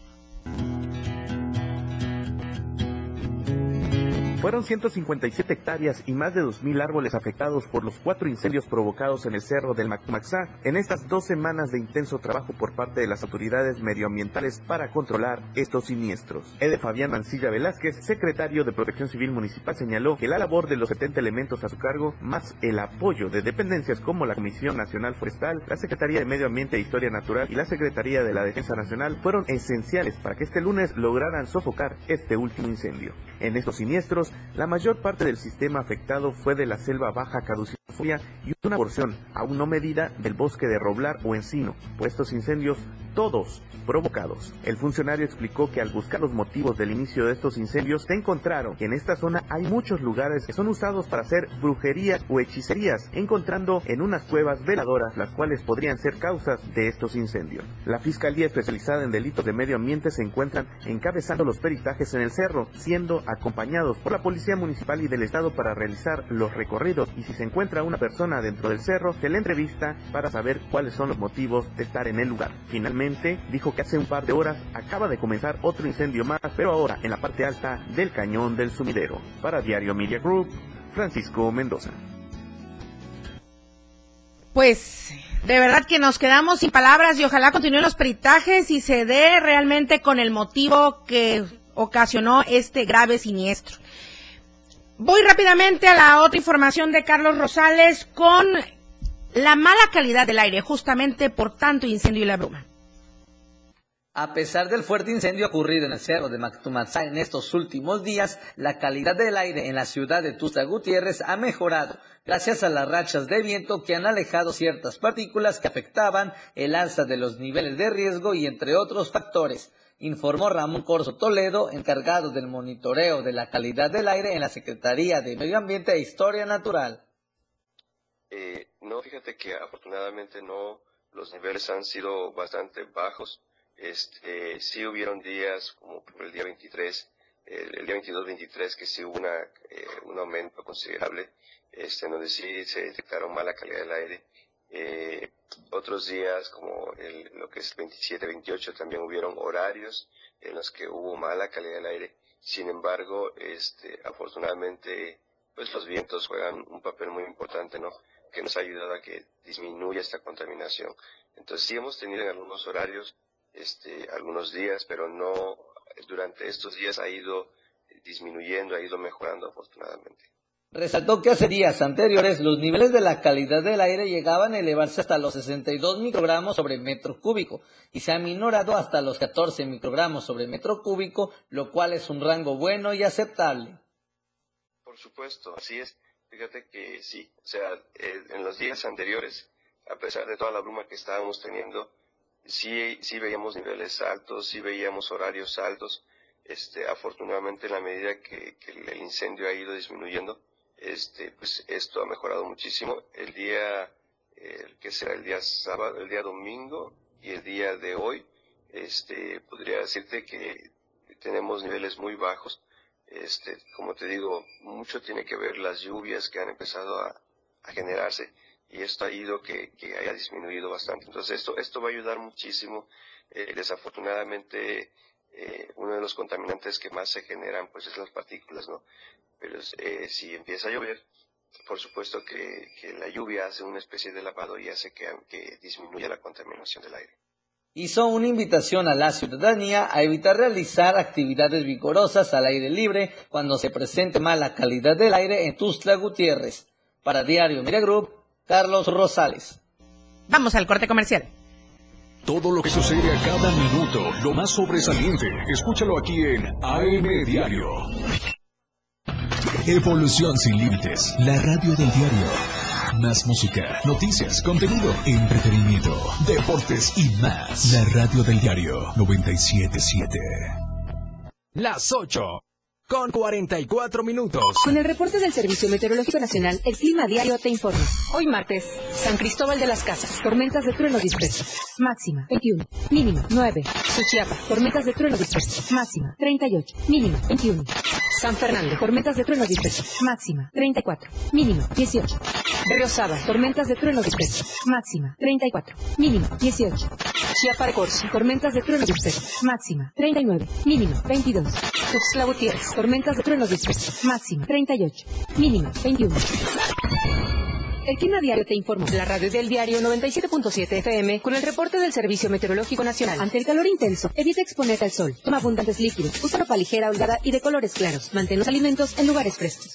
Fueron 157 hectáreas y más de 2.000 árboles afectados por los cuatro incendios provocados en el cerro del Macmaxá en estas dos semanas de intenso trabajo por parte de las autoridades medioambientales para controlar estos siniestros. Ede Fabián Mancilla Velázquez, secretario de Protección Civil Municipal, señaló que la labor de los 70 elementos a su cargo, más el apoyo de dependencias como la Comisión Nacional Forestal, la Secretaría de Medio Ambiente e Historia Natural y la Secretaría de la Defensa Nacional, fueron esenciales para que este lunes lograran sofocar este último incendio. En estos siniestros, la mayor parte del sistema afectado fue de la selva baja caducifolia y una porción, aún no medida, del bosque de roblar o encino, pues estos incendios, todos provocados. El funcionario explicó que al buscar los motivos del inicio de estos incendios, se encontraron que en esta zona hay muchos lugares que son usados para hacer brujerías o hechicerías, encontrando en unas cuevas veladoras las cuales podrían ser causas de estos incendios. La Fiscalía Especializada en Delitos de Medio Ambiente se encuentran encabezando los peritajes en el cerro, siendo acompañados por la Policía Municipal y del Estado para realizar los recorridos y si se encuentra una persona dentro del cerro, se le entrevista para saber cuáles son los motivos de estar en el lugar. Finalmente, dijo que hace un par de horas acaba de comenzar otro incendio más, pero ahora en la parte alta del cañón del sumidero. Para Diario Media Group, Francisco Mendoza. Pues de verdad que nos quedamos sin palabras y ojalá continúen los peritajes y se dé realmente con el motivo que ocasionó este grave siniestro. Voy rápidamente a la otra información de Carlos Rosales con la mala calidad del aire, justamente por tanto incendio y la bruma. A pesar del fuerte incendio ocurrido en el cerro de Mactumazá en estos últimos días, la calidad del aire en la ciudad de Tusta Gutiérrez ha mejorado gracias a las rachas de viento que han alejado ciertas partículas que afectaban el alza de los niveles de riesgo y entre otros factores, informó Ramón Corso Toledo, encargado del monitoreo de la calidad del aire en la Secretaría de Medio Ambiente e Historia Natural. Eh, no, fíjate que afortunadamente no, los niveles han sido bastante bajos este, sí hubieron días, como por el día 23, el, día 22-23, que sí hubo una, eh, un aumento considerable, este, donde sí se detectaron mala calidad del aire. Eh, otros días, como el, lo que es 27-28, también hubieron horarios en los que hubo mala calidad del aire. Sin embargo, este, afortunadamente, pues los vientos juegan un papel muy importante, ¿no? Que nos ha ayudado a que disminuya esta contaminación. Entonces sí hemos tenido en algunos horarios este, algunos días, pero no durante estos días ha ido disminuyendo, ha ido mejorando afortunadamente. Resaltó que hace días anteriores los niveles de la calidad del aire llegaban a elevarse hasta los 62 microgramos sobre metro cúbico y se ha minorado hasta los 14 microgramos sobre metro cúbico, lo cual es un rango bueno y aceptable. Por supuesto, así es. Fíjate que sí, o sea, eh, en los días anteriores, a pesar de toda la bruma que estábamos teniendo, sí, sí veíamos niveles altos, sí veíamos horarios altos. Este, afortunadamente, en la medida que, el incendio ha ido disminuyendo, este, pues esto ha mejorado muchísimo. El día, que será el día sábado, el día domingo y el día de hoy, este, podría decirte que tenemos niveles muy bajos. Este, como te digo, mucho tiene que ver las lluvias que han empezado a, a generarse y esto ha ido que, que haya disminuido bastante. Entonces esto, esto va a ayudar muchísimo. Eh, desafortunadamente, eh, uno de los contaminantes que más se generan pues es las partículas, ¿no? Pero eh, si empieza a llover, por supuesto que, que, la lluvia hace una especie de lavado y hace que, que disminuya la contaminación del aire. Hizo una invitación a la ciudadanía a evitar realizar actividades vigorosas al aire libre cuando se presente mala calidad del aire en Tustla Gutiérrez. Para Diario Media Group, Carlos Rosales. Vamos al corte comercial. Todo lo que sucede a cada minuto, lo más sobresaliente, escúchalo aquí en AM Diario. Evolución sin límites, la radio del diario. Más música, noticias, contenido, entretenimiento, deportes y más. La radio del diario 977. Las 8 con 44 minutos. Con el reporte del Servicio Meteorológico Nacional, el clima diario te informa. Hoy martes, San Cristóbal de las Casas, tormentas de trueno dispersos. Máxima, 21. Mínima, 9. Suchiapa, tormentas de trueno dispersos. Máxima, 38. Mínima, 21. San Fernando, tormentas de trueno dispersos. Máxima, 34. Mínima, 18. Saba, tormentas de trueno dispersos. Máxima, 34. Mínima, 18. Chiapa tormentas de trueno dispersos. Máxima, 39. Mínima, 22. Tuxtla Gutiérrez, tormentas de trueno dispersos. Máxima, 38. Mínima, 21. El clima diario te informa. La radio del diario 97.7 FM con el reporte del Servicio Meteorológico Nacional. Ante el calor intenso, evita exponerte al sol. Toma abundantes líquidos. Usa ropa ligera, holgada y de colores claros. Mantén los alimentos en lugares frescos.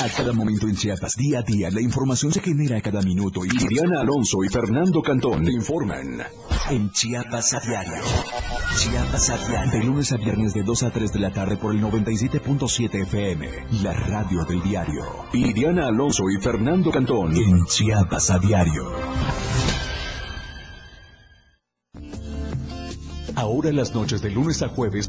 A cada momento en Chiapas, día a día, la información se genera cada minuto y Diana Alonso y Fernando Cantón le informan en Chiapas a diario. Chiapas a diario. De lunes a viernes de 2 a 3 de la tarde por el 97.7 FM. La radio del diario. Iriana Alonso y Fernando Cantón. En Chiapas a diario. Ahora las noches de lunes a jueves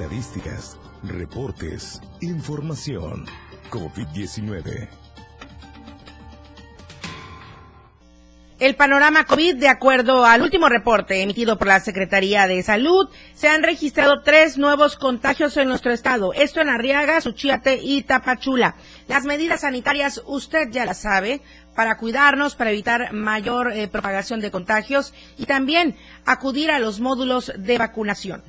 Estadísticas, reportes, información. COVID-19. El panorama COVID, de acuerdo al último reporte emitido por la Secretaría de Salud, se han registrado tres nuevos contagios en nuestro estado. Esto en Arriaga, Suchiate y Tapachula. Las medidas sanitarias, usted ya las sabe, para cuidarnos, para evitar mayor eh, propagación de contagios y también acudir a los módulos de vacunación.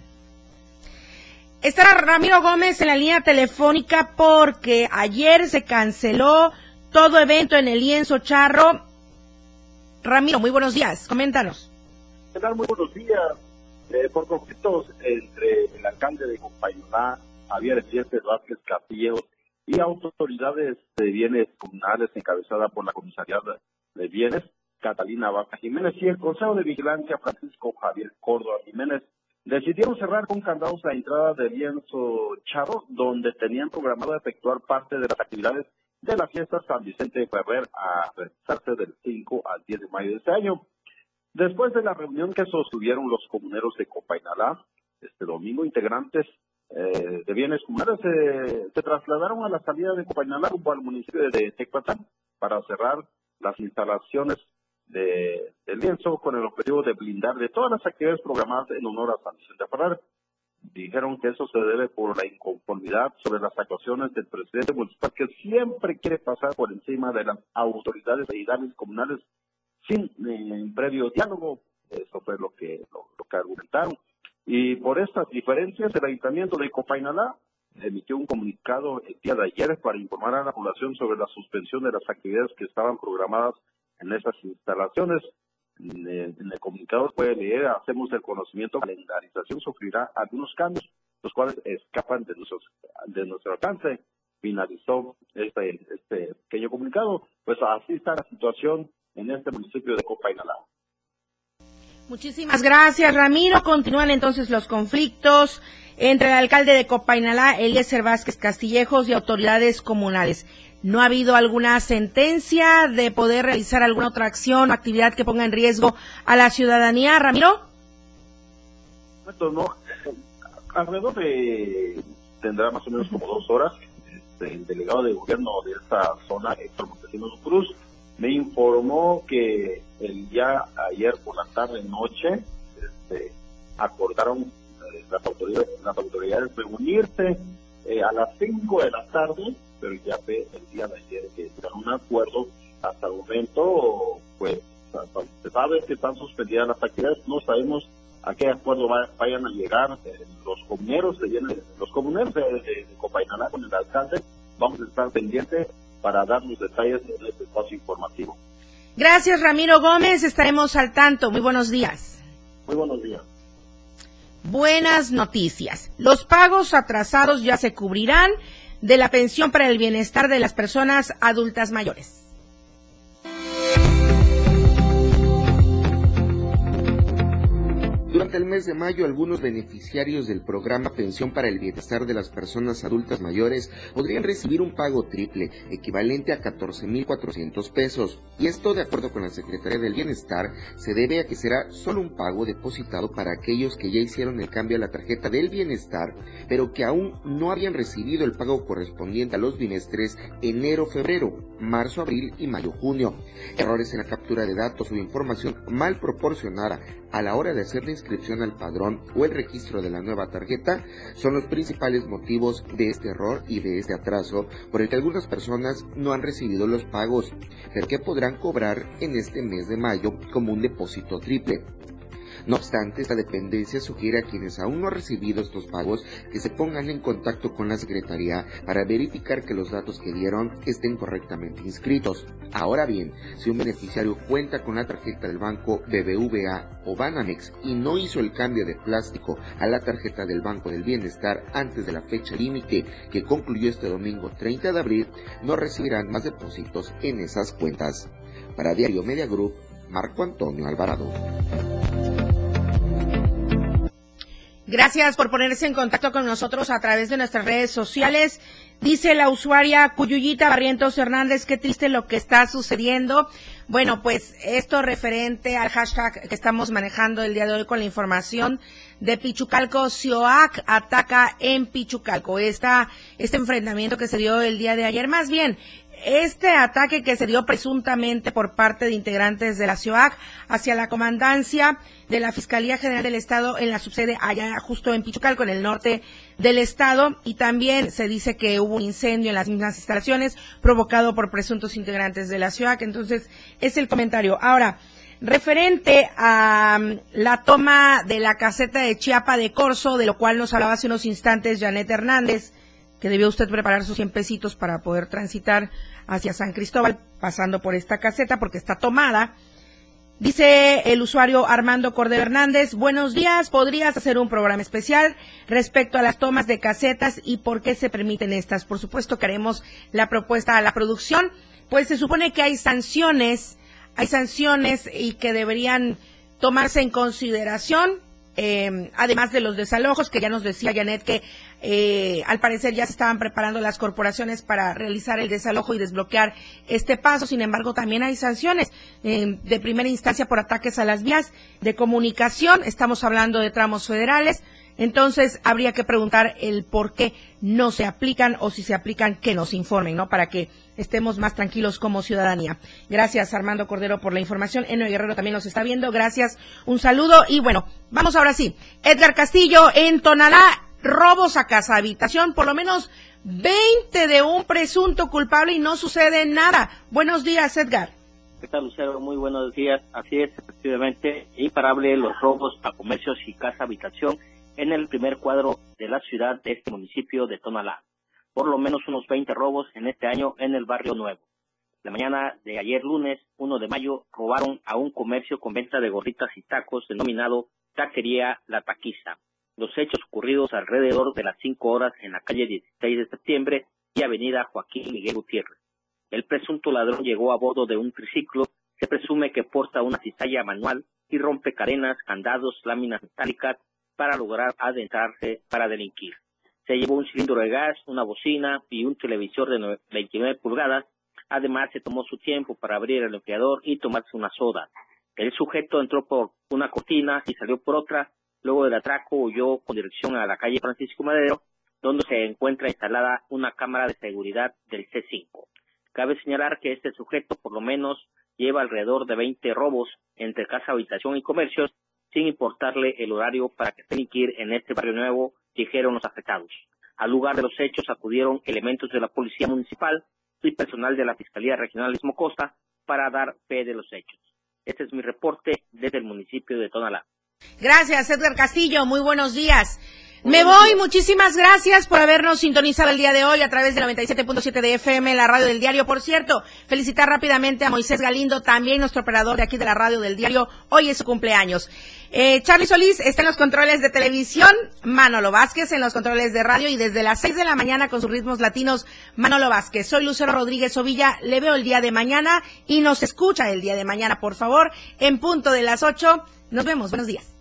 Está Ramiro Gómez en la línea telefónica porque ayer se canceló todo evento en el lienzo charro. Ramiro, muy buenos días, coméntanos. Muy buenos días. Eh, por conflictos entre el alcalde de Compañía, Javier Fiestes Vázquez Castillo, y autoridades de bienes comunales encabezada por la comisaría de bienes, Catalina Vaca Jiménez, y el Consejo de Vigilancia, Francisco Javier Córdoba Jiménez, Decidieron cerrar con candados la entrada de Lienzo Charro, donde tenían programado efectuar parte de las actividades de la fiesta San Vicente de Ferrer a realizarse del 5 al 10 de mayo de este año. Después de la reunión que sostuvieron los comuneros de Copainalá, este domingo, integrantes eh, de bienes comunales se trasladaron a la salida de Copainalá rumbo al municipio de Tecpatán para cerrar las instalaciones de, lienzo con el objetivo de blindar de todas las actividades programadas en honor a San Vicente Ferrer. Dijeron que eso se debe por la inconformidad sobre las actuaciones del presidente municipal que siempre quiere pasar por encima de las autoridades y comunales sin eh, previo diálogo. Eso fue lo que, lo, que argumentaron. Y por estas diferencias, el Ayuntamiento de Copainalá emitió un comunicado el día de ayer para informar a la población sobre la suspensión de las actividades que estaban programadas en esas instalaciones. En el, comunicado puede leer, hacemos el conocimiento, la calendarización sufrirá algunos cambios, los cuales escapan de, nuestros, de nuestro alcance. Finalizó este, este pequeño comunicado. Pues así está la situación en este municipio de Copainalá. Muchísimas gracias, Ramiro. Continúan entonces los conflictos entre el alcalde de Copainalá, Eliezer Vázquez Castillejos, y autoridades comunales. ¿No ha habido alguna sentencia de poder realizar alguna otra acción o actividad que ponga en riesgo a la ciudadanía, Ramiro? No, alrededor de, tendrá más o menos como dos horas, este, el delegado de gobierno de esta zona, Héctor Montesinos Cruz, me informó que el día ayer por la tarde noche este, acordaron eh, las autoridades, las autoridades reunirse eh, a las 5 de la tarde pero ya ve el día de ayer que llegaron un acuerdo. Hasta el momento, pues, se sabe que están suspendidas las actividades, no sabemos a qué acuerdo vayan a llegar eh, los comuneros, los comuneros de, de, con el alcalde, vamos a estar pendientes para dar los detalles en este espacio informativo. Gracias, Ramiro Gómez. Estaremos al tanto. Muy buenos días. Muy buenos días. Buenas noticias. Los pagos atrasados ya se cubrirán de la pensión para el bienestar de las personas adultas mayores. Durante el mes de mayo, algunos beneficiarios del programa Pensión para el Bienestar de las Personas Adultas Mayores podrían recibir un pago triple, equivalente a 14.400 pesos. Y esto, de acuerdo con la Secretaría del Bienestar, se debe a que será solo un pago depositado para aquellos que ya hicieron el cambio a la tarjeta del bienestar, pero que aún no habían recibido el pago correspondiente a los bimestres enero-febrero, marzo-abril y mayo-junio. Errores en la captura de datos o información mal proporcionada a la hora de hacer la inscripción al padrón o el registro de la nueva tarjeta son los principales motivos de este error y de este atraso por el que algunas personas no han recibido los pagos, pero que podrán cobrar en este mes de mayo como un depósito triple. No obstante, esta dependencia sugiere a quienes aún no han recibido estos pagos que se pongan en contacto con la Secretaría para verificar que los datos que dieron estén correctamente inscritos. Ahora bien, si un beneficiario cuenta con la tarjeta del banco BBVA o Banamex y no hizo el cambio de plástico a la tarjeta del Banco del Bienestar antes de la fecha límite que concluyó este domingo 30 de abril, no recibirán más depósitos en esas cuentas. Para Diario Media Group, Marco Antonio Alvarado. Gracias por ponerse en contacto con nosotros a través de nuestras redes sociales. Dice la usuaria Cuyuyita Barrientos Hernández, qué triste lo que está sucediendo. Bueno, pues esto referente al hashtag que estamos manejando el día de hoy con la información de Pichucalco, Sioac ataca en Pichucalco. Esta, este enfrentamiento que se dio el día de ayer, más bien, este ataque que se dio presuntamente por parte de integrantes de la CIOAC hacia la comandancia de la Fiscalía General del Estado en la subsede allá justo en Pichucalco, en el norte del estado, y también se dice que hubo un incendio en las mismas instalaciones provocado por presuntos integrantes de la CIOAC. Entonces, es el comentario. Ahora, referente a mm, la toma de la caseta de Chiapa de Corso, de lo cual nos hablaba hace unos instantes Janet Hernández, que debió usted preparar sus 100 pesitos para poder transitar hacia San Cristóbal pasando por esta caseta porque está tomada. Dice el usuario Armando Cordero Hernández, buenos días, ¿podrías hacer un programa especial respecto a las tomas de casetas y por qué se permiten estas? Por supuesto que haremos la propuesta a la producción, pues se supone que hay sanciones, hay sanciones y que deberían tomarse en consideración eh, además de los desalojos, que ya nos decía Janet que eh, al parecer ya se estaban preparando las corporaciones para realizar el desalojo y desbloquear este paso. Sin embargo, también hay sanciones eh, de primera instancia por ataques a las vías de comunicación. Estamos hablando de tramos federales. Entonces, habría que preguntar el por qué no se aplican o si se aplican, que nos informen, ¿no? Para que estemos más tranquilos como ciudadanía. Gracias, Armando Cordero, por la información. Eno Guerrero también nos está viendo. Gracias. Un saludo. Y bueno, vamos ahora sí. Edgar Castillo en Tonalá. Robos a casa habitación. Por lo menos 20 de un presunto culpable y no sucede nada. Buenos días, Edgar. ¿Qué tal, Lucero? Muy buenos días. Así es, efectivamente, imparable los robos a comercios y casa habitación en el primer cuadro de la ciudad de este municipio de Tonalá. Por lo menos unos 20 robos en este año en el barrio nuevo. La mañana de ayer lunes, 1 de mayo, robaron a un comercio con venta de gorritas y tacos denominado Taquería La Taquiza. Los hechos ocurridos alrededor de las 5 horas en la calle 16 de septiembre y avenida Joaquín Miguel Gutiérrez. El presunto ladrón llegó a bordo de un triciclo, se presume que porta una cizalla manual y rompe cadenas, candados, láminas metálicas para lograr adentrarse para delinquir. Se llevó un cilindro de gas, una bocina y un televisor de 29 pulgadas. Además, se tomó su tiempo para abrir el enfriador y tomarse una soda. El sujeto entró por una cortina y salió por otra. Luego del atraco huyó con dirección a la calle Francisco Madero, donde se encuentra instalada una cámara de seguridad del C5. Cabe señalar que este sujeto por lo menos lleva alrededor de 20 robos entre casa, habitación y comercios sin importarle el horario para que delinquir en este barrio nuevo, dijeron los afectados. Al lugar de los hechos acudieron elementos de la Policía Municipal y personal de la Fiscalía Regional de Costa para dar fe de los hechos. Este es mi reporte desde el municipio de Tonalá. Gracias, Edgar Castillo. Muy buenos días. Me voy, muchísimas gracias por habernos sintonizado el día de hoy a través de 97.7 de FM, la radio del diario. Por cierto, felicitar rápidamente a Moisés Galindo, también nuestro operador de aquí de la radio del diario. Hoy es su cumpleaños. Eh, Charlie Solís está en los controles de televisión, Manolo Vázquez en los controles de radio y desde las 6 de la mañana con sus ritmos latinos, Manolo Vázquez. Soy Lucero Rodríguez Ovilla, le veo el día de mañana y nos escucha el día de mañana, por favor, en punto de las 8. Nos vemos, buenos días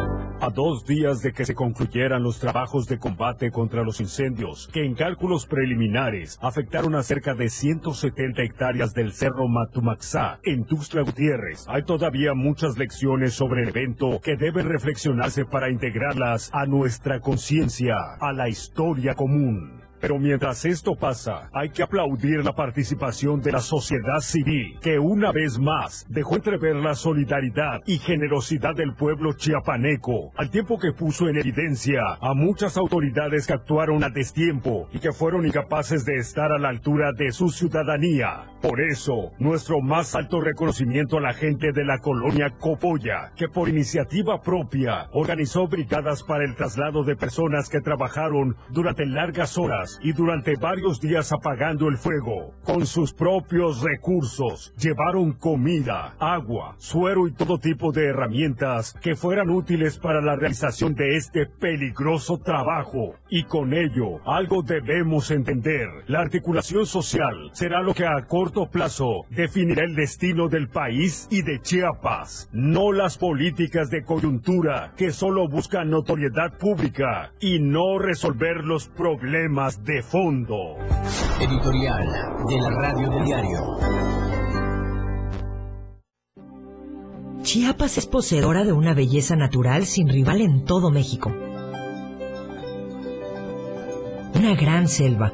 A dos días de que se concluyeran los trabajos de combate contra los incendios, que en cálculos preliminares afectaron a cerca de 170 hectáreas del Cerro Matumaxá, en Tuxtla Gutiérrez, hay todavía muchas lecciones sobre el evento que deben reflexionarse para integrarlas a nuestra conciencia, a la historia común. Pero mientras esto pasa, hay que aplaudir la participación de la sociedad civil, que una vez más dejó entrever la solidaridad y generosidad del pueblo chiapaneco, al tiempo que puso en evidencia a muchas autoridades que actuaron a destiempo y que fueron incapaces de estar a la altura de su ciudadanía. Por eso, nuestro más alto reconocimiento a la gente de la colonia Copolla, que por iniciativa propia organizó brigadas para el traslado de personas que trabajaron durante largas horas y durante varios días apagando el fuego. Con sus propios recursos llevaron comida, agua, suero y todo tipo de herramientas que fueran útiles para la realización de este peligroso trabajo. Y con ello, algo debemos entender. La articulación social será lo que a corto plazo definirá el destino del país y de Chiapas, no las políticas de coyuntura que solo buscan notoriedad pública y no resolver los problemas de fondo. Editorial de la Radio del Diario. Chiapas es poseedora de una belleza natural sin rival en todo México. Una gran selva,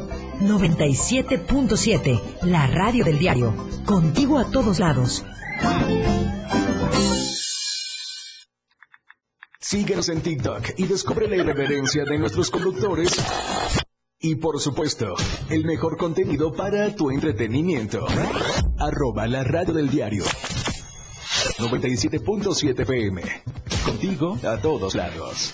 97.7, la radio del diario. Contigo a todos lados. Síguenos en TikTok y descubre la irreverencia de nuestros conductores. Y por supuesto, el mejor contenido para tu entretenimiento. Arroba la radio del diario. 97.7 PM. Contigo a todos lados.